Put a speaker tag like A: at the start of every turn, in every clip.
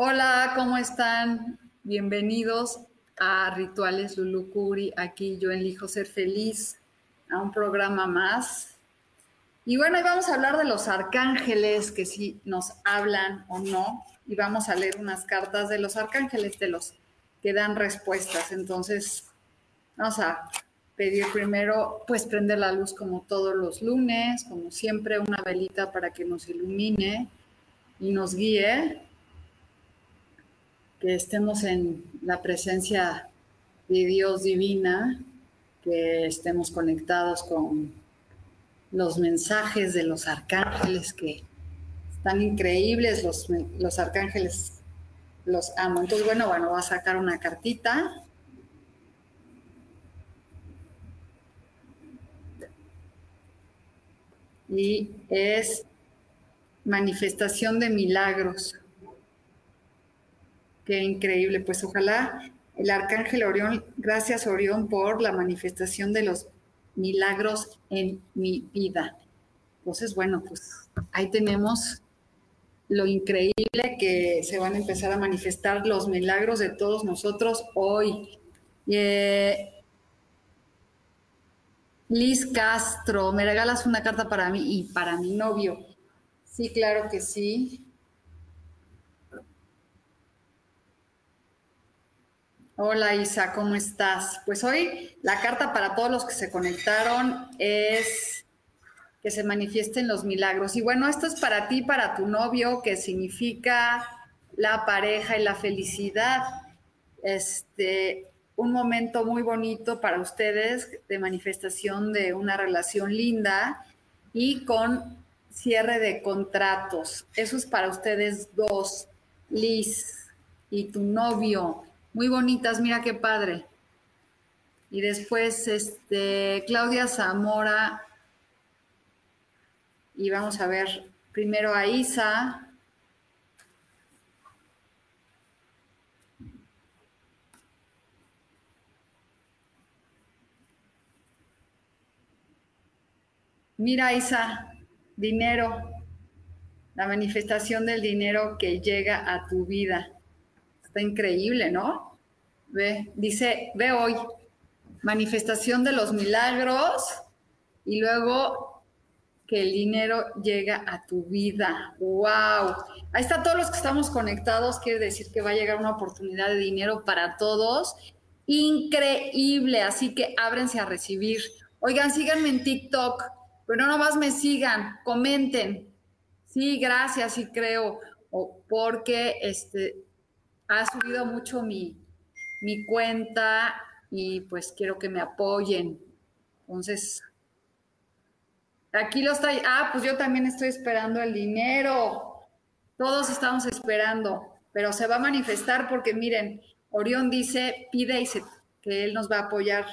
A: Hola, ¿cómo están? Bienvenidos a Rituales Lulucuri. Aquí yo elijo ser feliz a un programa más. Y bueno, hoy vamos a hablar de los arcángeles, que si nos hablan o no. Y vamos a leer unas cartas de los arcángeles, de los que dan respuestas. Entonces, vamos a pedir primero, pues prender la luz como todos los lunes, como siempre, una velita para que nos ilumine y nos guíe que estemos en la presencia de Dios divina, que estemos conectados con los mensajes de los arcángeles que están increíbles, los, los arcángeles los amo. Entonces, bueno, bueno, voy a sacar una cartita. Y es manifestación de milagros. Qué increíble. Pues ojalá el arcángel Orión, gracias Orión por la manifestación de los milagros en mi vida. Entonces, bueno, pues ahí tenemos lo increíble que se van a empezar a manifestar los milagros de todos nosotros hoy. Eh, Liz Castro, me regalas una carta para mí y para mi novio. Sí, claro que sí. Hola Isa, ¿cómo estás? Pues hoy la carta para todos los que se conectaron es que se manifiesten los milagros. Y bueno, esto es para ti, para tu novio, que significa la pareja y la felicidad. Este, un momento muy bonito para ustedes de manifestación de una relación linda y con cierre de contratos. Eso es para ustedes dos, Liz y tu novio muy bonitas, mira qué padre. Y después, este, Claudia Zamora. Y vamos a ver primero a Isa. Mira, Isa, dinero, la manifestación del dinero que llega a tu vida. Está increíble, ¿no? Ve, dice, ve hoy, manifestación de los milagros y luego que el dinero llega a tu vida. ¡Wow! Ahí está todos los que estamos conectados, quiere decir que va a llegar una oportunidad de dinero para todos. Increíble, así que ábrense a recibir. Oigan, síganme en TikTok, pero no más me sigan, comenten. Sí, gracias, sí creo, porque este, ha subido mucho mi, cuenta y pues quiero que me apoyen. Entonces, aquí lo está. Ah, pues yo también estoy esperando el dinero. Todos estamos esperando, pero se va a manifestar porque miren, Orión dice, pide y se, que él nos va a apoyar.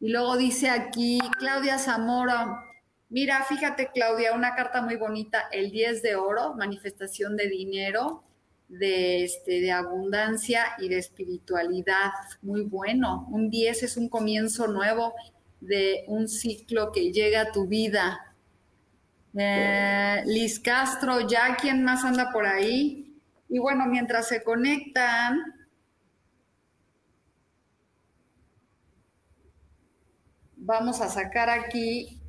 A: Y luego dice aquí, Claudia Zamora, mira, fíjate Claudia, una carta muy bonita, el 10 de oro, manifestación de dinero de, este, de abundancia y de espiritualidad. Muy bueno. Un 10 es un comienzo nuevo de un ciclo que llega a tu vida. Eh, Liz Castro, ya quién más anda por ahí. Y bueno, mientras se conectan, vamos a sacar aquí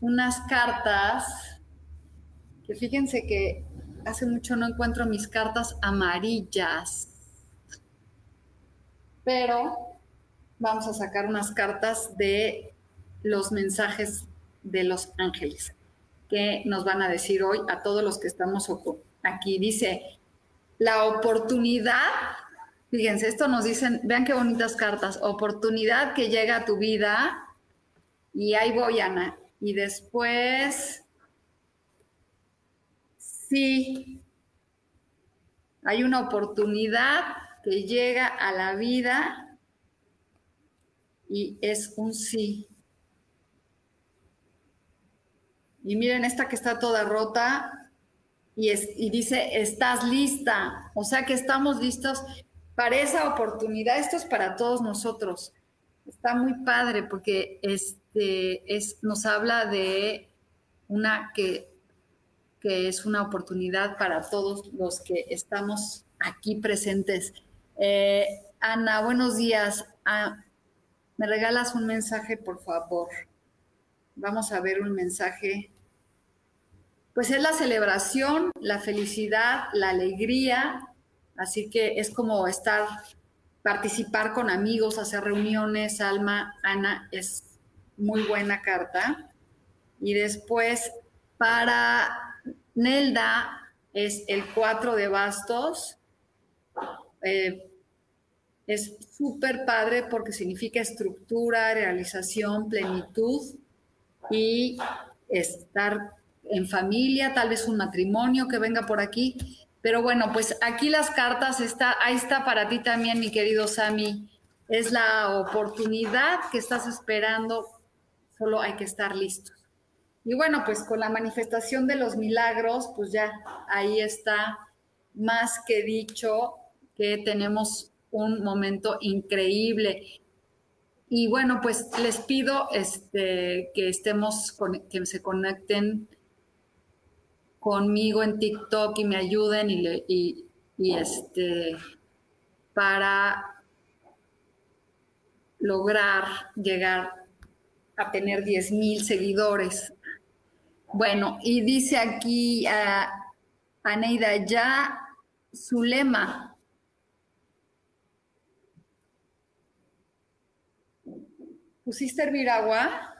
A: unas cartas que fíjense que hace mucho no encuentro mis cartas amarillas. Pero vamos a sacar unas cartas de los mensajes de los ángeles que nos van a decir hoy a todos los que estamos aquí. Dice, la oportunidad, fíjense, esto nos dicen, vean qué bonitas cartas, oportunidad que llega a tu vida y ahí voy, Ana. Y después, sí, hay una oportunidad que llega a la vida y es un sí. Y miren esta que está toda rota y, es, y dice, estás lista. O sea que estamos listos para esa oportunidad. Esto es para todos nosotros. Está muy padre porque este, es, nos habla de una que, que es una oportunidad para todos los que estamos aquí presentes. Eh, Ana, buenos días. Ah, ¿Me regalas un mensaje, por favor? Vamos a ver un mensaje. Pues es la celebración, la felicidad, la alegría. Así que es como estar, participar con amigos, hacer reuniones. Alma, Ana, es muy buena carta. Y después, para Nelda, es el 4 de bastos. Eh, es súper padre porque significa estructura, realización, plenitud y estar en familia, tal vez un matrimonio que venga por aquí. Pero bueno, pues aquí las cartas, está, ahí está para ti también, mi querido Sami. Es la oportunidad que estás esperando, solo hay que estar listos. Y bueno, pues con la manifestación de los milagros, pues ya ahí está más que dicho que tenemos un momento increíble. Y bueno, pues les pido este, que estemos, que se conecten conmigo en TikTok y me ayuden y, y, este, para lograr llegar a tener 10 mil seguidores. Bueno, y dice aquí a Aneida, ya su lema, ¿Pusiste hervir agua?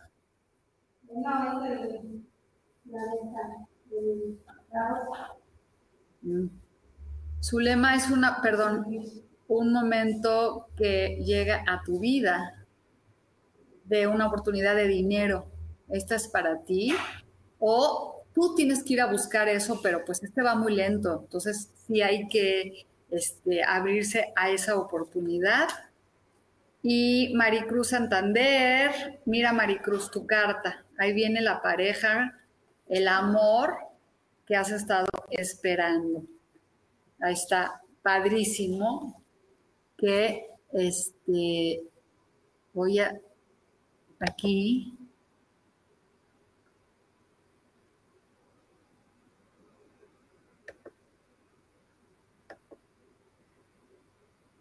A: Mm. Su lema es una, perdón, un momento que llega a tu vida de una oportunidad de dinero. Esta es para ti. O tú tienes que ir a buscar eso, pero pues este va muy lento. Entonces sí hay que este, abrirse a esa oportunidad y Maricruz Santander, mira Maricruz tu carta, ahí viene la pareja, el amor que has estado esperando. Ahí está, padrísimo, que este, voy a, aquí,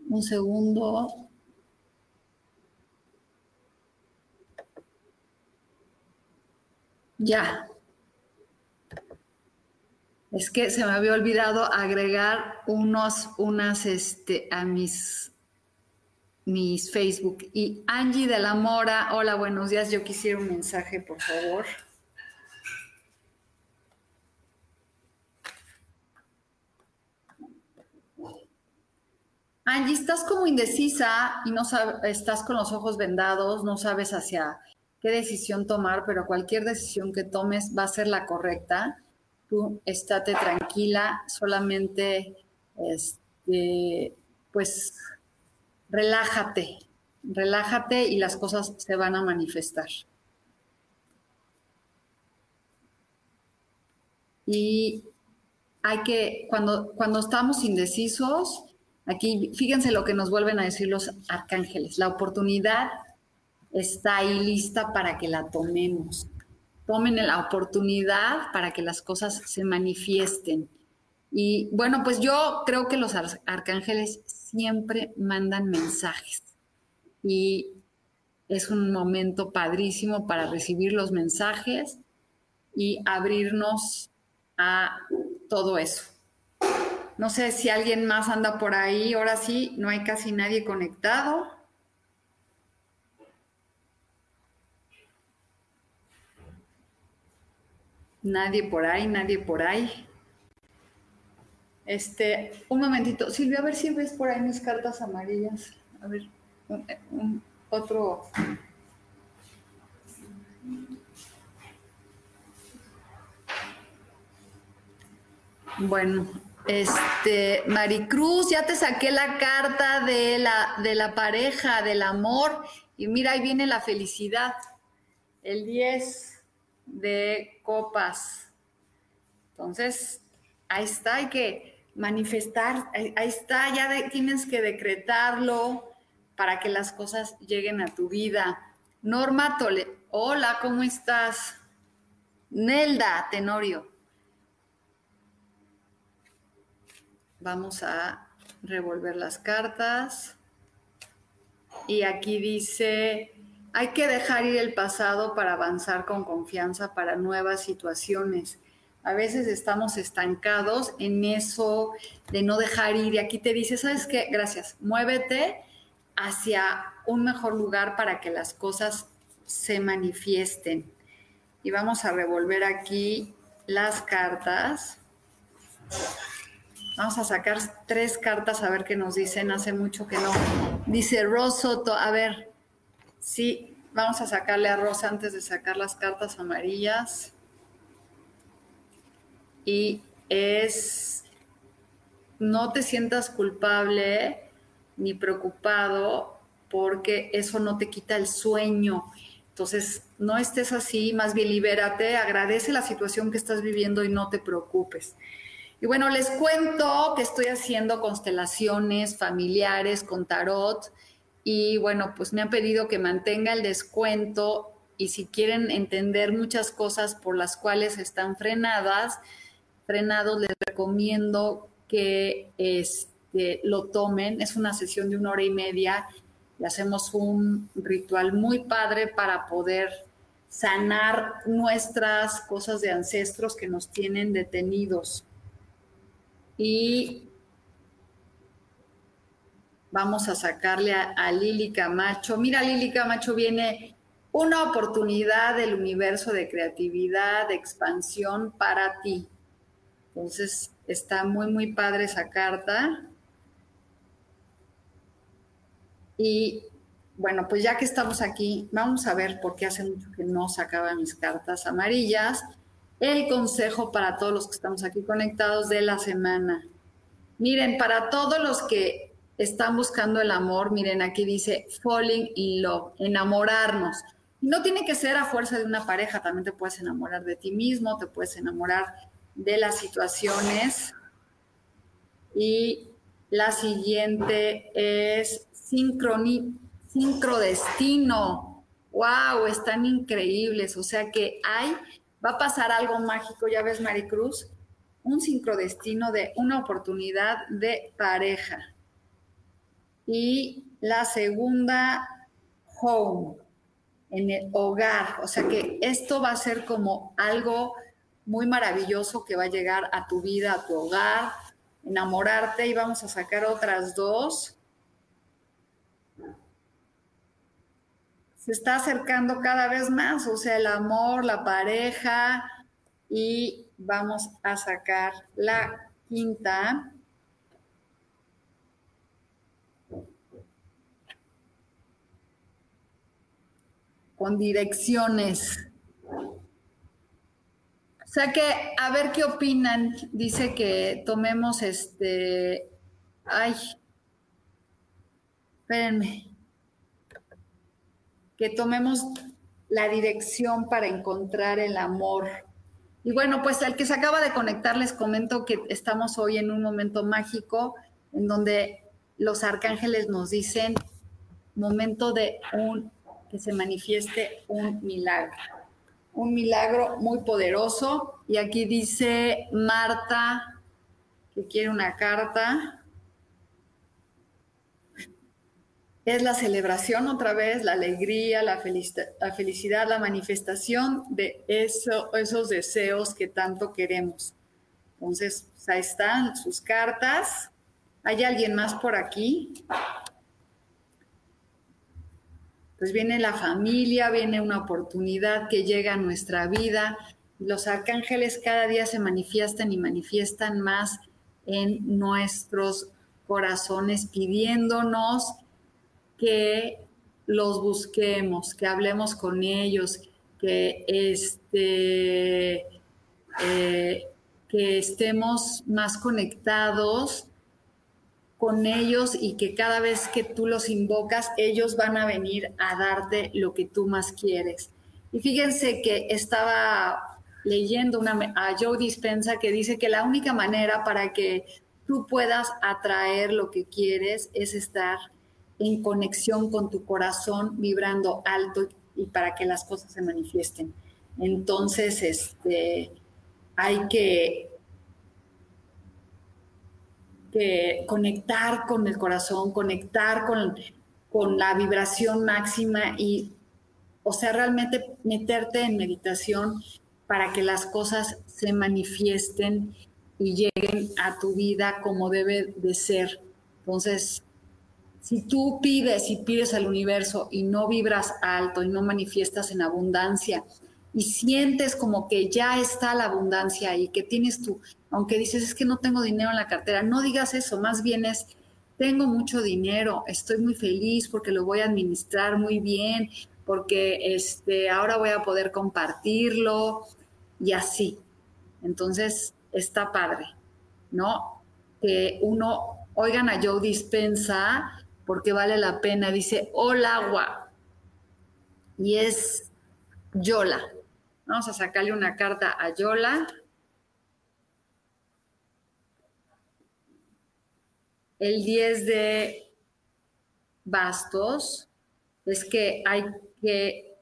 A: un segundo. Ya. Es que se me había olvidado agregar unos, unas, este, a mis, mis Facebook. Y Angie de la Mora, hola, buenos días. Yo quisiera un mensaje, por favor. Angie, estás como indecisa y no sabes, estás con los ojos vendados, no sabes hacia qué decisión tomar, pero cualquier decisión que tomes va a ser la correcta. Tú estate tranquila, solamente este, pues relájate, relájate y las cosas se van a manifestar. Y hay que, cuando, cuando estamos indecisos, aquí fíjense lo que nos vuelven a decir los arcángeles, la oportunidad está ahí lista para que la tomemos. Tomen la oportunidad para que las cosas se manifiesten. Y bueno, pues yo creo que los arcángeles siempre mandan mensajes y es un momento padrísimo para recibir los mensajes y abrirnos a todo eso. No sé si alguien más anda por ahí, ahora sí, no hay casi nadie conectado. Nadie por ahí, nadie por ahí. Este, un momentito. Silvia, a ver si ves por ahí mis cartas amarillas. A ver, otro. Bueno, este, Maricruz, ya te saqué la carta de la, de la pareja, del amor, y mira, ahí viene la felicidad. El 10 de copas. Entonces, ahí está, hay que manifestar, ahí, está, ya tienes que decretarlo para que las cosas lleguen a tu vida. Norma Tole, hola, ¿cómo estás? Nelda Tenorio. Vamos a revolver las cartas. Y aquí dice, hay que dejar ir el pasado para avanzar con confianza para nuevas situaciones. A veces estamos estancados en eso de no dejar ir. Y aquí te dice, ¿sabes qué? Gracias. Muévete hacia un mejor lugar para que las cosas se manifiesten. Y vamos a revolver aquí las cartas. Vamos a sacar tres cartas a ver qué nos dicen. Hace mucho que no. Dice Rosoto, a ver, sí, vamos a sacarle a Rosa antes de sacar las cartas amarillas. Y es, no te sientas culpable ni preocupado porque eso no te quita el sueño. Entonces, no estés así, más bien libérate, agradece la situación que estás viviendo y no te preocupes. Y bueno, les cuento que estoy haciendo constelaciones familiares con tarot y bueno, pues me han pedido que mantenga el descuento y si quieren entender muchas cosas por las cuales están frenadas, frenados, les recomiendo que este, lo tomen. Es una sesión de una hora y media y hacemos un ritual muy padre para poder sanar nuestras cosas de ancestros que nos tienen detenidos. Y vamos a sacarle a, Lili Camacho. Mira, Lili Camacho viene una oportunidad del universo de creatividad, de expansión para ti. Entonces, está muy, muy padre esa carta. Y bueno, pues ya que estamos aquí, vamos a ver por qué hace mucho que no sacaba mis cartas amarillas el consejo para todos los que estamos aquí conectados de la semana. Miren, para todos los que están buscando el amor, miren, aquí dice falling in love, enamorarnos. No tiene que ser a fuerza de una pareja, también te puedes enamorar de ti mismo, te puedes enamorar de las situaciones. Y la siguiente es sincrodestino. ¡Wow! Están increíbles. O sea que hay va a pasar algo mágico, ya ves, Maricruz, un sincrodestino de una oportunidad de pareja. Y la segunda, home, en el hogar. O sea que esto va a ser como algo muy maravilloso que va a llegar a tu vida, a tu hogar, enamorarte y vamos a sacar otras dos se está acercando cada vez más, o sea, el amor, la pareja, y vamos a sacar la quinta. Con direcciones. O sea que, a ver qué opinan. Dice que tomemos este. Ay. Espérenme que tomemos la dirección para encontrar el amor. Y bueno, pues al que se acaba de conectar les comento que estamos hoy en un momento mágico en donde los arcángeles nos dicen momento de un que se manifieste un milagro. Un milagro muy poderoso. Y aquí dice Marta que quiere una carta. Es la celebración otra vez, la alegría, la, felicidad, la manifestación de eso, esos deseos que tanto queremos. Entonces, pues, ahí están sus cartas. ¿Hay alguien más por aquí? Pues viene la familia, viene una oportunidad que llega a nuestra vida. Los arcángeles cada día se manifiestan y manifiestan más en nuestros corazones pidiéndonos que los busquemos, que hablemos con ellos, que, este, eh, que estemos más conectados con ellos y que cada vez que tú los invocas, ellos van a venir a darte lo que tú más quieres. Y fíjense que estaba leyendo una, a Joe Dispensa que dice que la única manera para que tú puedas atraer lo que quieres es estar en conexión con tu corazón, vibrando alto y para que las cosas se manifiesten. Entonces, este, hay que, conectar con el corazón, conectar con, con la vibración máxima y, o sea, realmente meterte en meditación para que las cosas se manifiesten y lleguen a tu vida como debe de ser. Entonces, si tú pides y pides al universo y no vibras alto y no manifiestas en abundancia y sientes como que ya está la abundancia y que tienes tú, aunque dices es que no tengo dinero en la cartera, no digas eso, más bien es tengo mucho dinero, estoy muy feliz porque lo voy a administrar muy bien, porque este, ahora voy a poder compartirlo y así. Entonces, está padre, ¿no? Que uno, oigan a Joe Dispensa, porque vale la pena, dice, hola agua, y es Yola. Vamos a sacarle una carta a Yola. El 10 de bastos es que hay que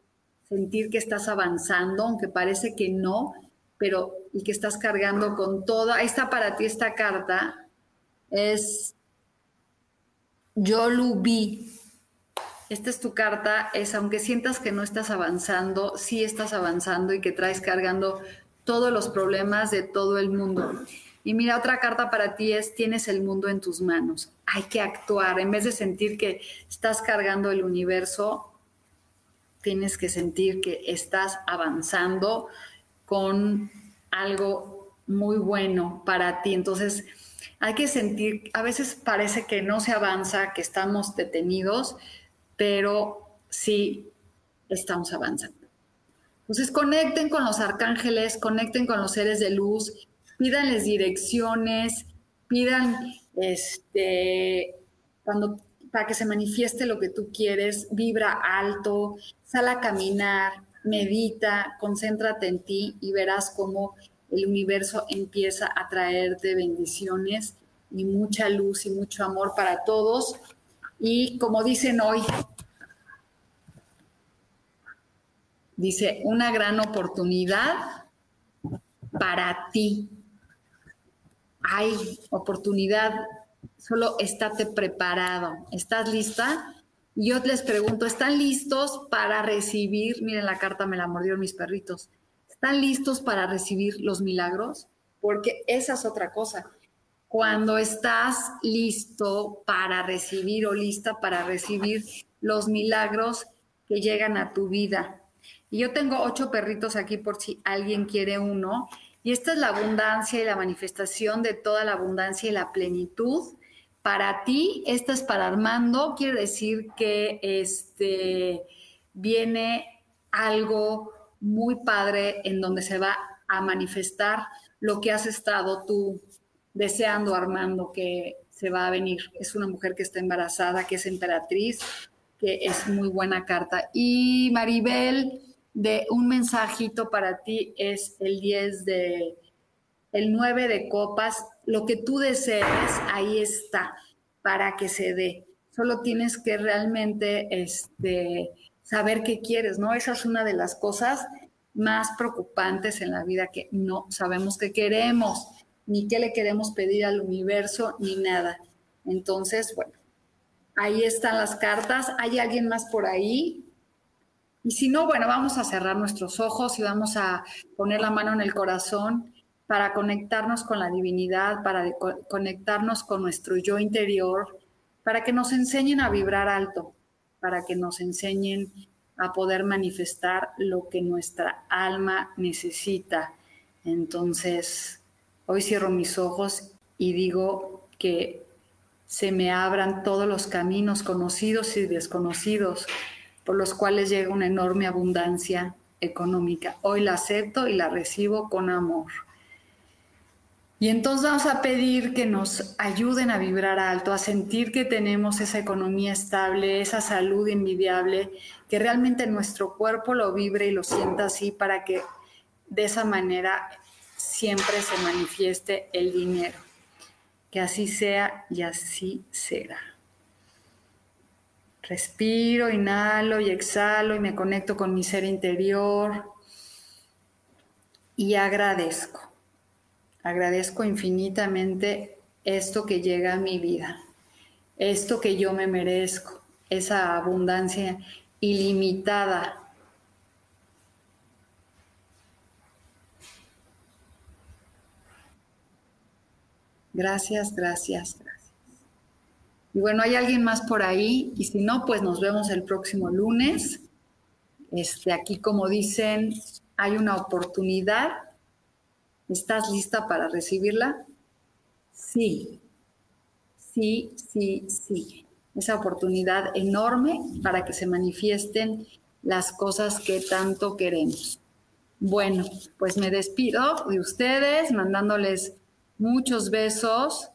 A: sentir que estás avanzando, aunque parece que no, pero y que estás cargando con todo. Ahí está para ti esta carta. Es yo lo vi. Esta es tu carta, es aunque sientas que no estás avanzando, sí estás avanzando y que traes cargando todos los problemas de todo el mundo. Y mira, otra carta para ti es, tienes el mundo en tus manos. Hay que actuar. En vez de sentir que estás cargando el universo, tienes que sentir que estás avanzando con algo muy bueno para ti. Entonces, hay que sentir, a veces parece que no se avanza, que estamos detenidos, pero sí estamos avanzando. Entonces, conecten con los arcángeles, conecten con los seres de luz, pídanles direcciones, pidan este, cuando para que se manifieste lo que tú quieres, vibra alto, sal a caminar, medita, concéntrate en ti y verás cómo el universo empieza a traerte bendiciones y mucha luz y mucho amor para todos. Y como dicen hoy, dice, una gran oportunidad para ti. Hay oportunidad, solo estate preparado. ¿Estás lista? yo les pregunto, ¿están listos para recibir? Miren, la carta me la mordieron mis perritos. ¿Están listos para recibir los milagros? Porque esa es otra cosa. Cuando estás listo para recibir o lista para recibir los milagros que llegan a tu vida. Y yo tengo ocho perritos aquí por si alguien quiere uno. Y esta es la abundancia y la manifestación de toda la abundancia y la plenitud para ti, esta es para Armando, quiere decir que este, viene algo muy padre en donde se va a manifestar lo que has estado tú deseando, Armando, que se va a venir. Es una mujer que está embarazada, que es emperatriz, que es muy buena carta. Y Maribel, de un mensajito para ti es el 10 de, el 9 de copas, lo que tú desees, ahí está, para que se dé. Solo tienes que realmente este, saber qué quieres, ¿no? Esa es una de las cosas más preocupantes en la vida, que no sabemos qué queremos, ni qué le queremos pedir al universo, ni nada. Entonces, bueno, ahí están las cartas. ¿Hay alguien más por ahí? Y si no, bueno, vamos a cerrar nuestros ojos y vamos a poner la mano en el corazón para conectarnos con la divinidad, para conectarnos con nuestro yo interior, para que nos enseñen a vibrar alto, para que nos enseñen a poder manifestar lo que nuestra alma necesita. Entonces, hoy cierro mis ojos y digo que se me abran todos los caminos conocidos y desconocidos por los cuales llega una enorme abundancia económica. Hoy la acepto y la recibo con amor. Y entonces vamos a pedir que nos ayuden a vibrar alto, a sentir que tenemos esa economía estable, esa salud envidiable, que realmente nuestro cuerpo lo vibre y lo sienta así para que de esa manera siempre se manifieste el dinero. Que así sea y así será. Respiro, inhalo y exhalo y me conecto con mi ser interior y agradezco. Agradezco infinitamente esto que llega a mi vida, esto que yo me merezco, esa abundancia ilimitada. Gracias, gracias, gracias. Y bueno, hay alguien más por ahí y si no, pues nos vemos el próximo lunes. Este, aquí, como dicen, hay una oportunidad. ¿Estás lista para recibirla? Sí, sí, sí, sí. Esa oportunidad enorme para que se manifiesten las cosas que tanto queremos. Bueno, pues me despido de ustedes, mandándoles muchos besos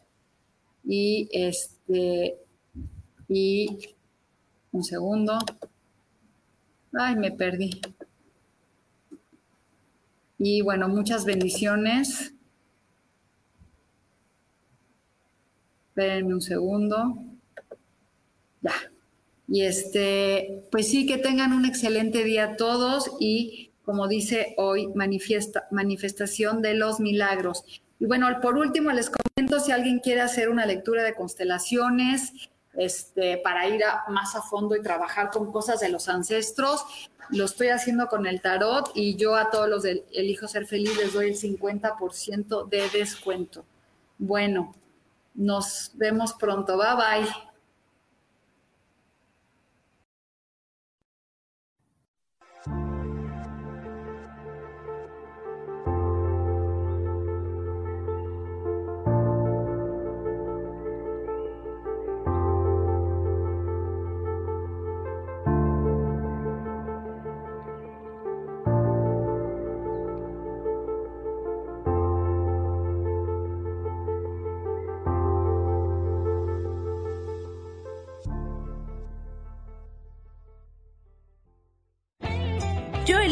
A: y este, y un segundo. Ay, me perdí. Y bueno, muchas bendiciones. Espérenme un segundo. Ya. Y este, pues sí, que tengan un excelente día todos y como dice hoy, manifestación de los milagros. Y bueno, por último les comento si alguien quiere hacer una lectura de constelaciones, este, para ir más a fondo y trabajar con cosas de los ancestros. Lo estoy haciendo con el tarot y yo a todos los del Elijo Ser Feliz les doy el 50% de descuento. Bueno, nos vemos pronto. Bye bye.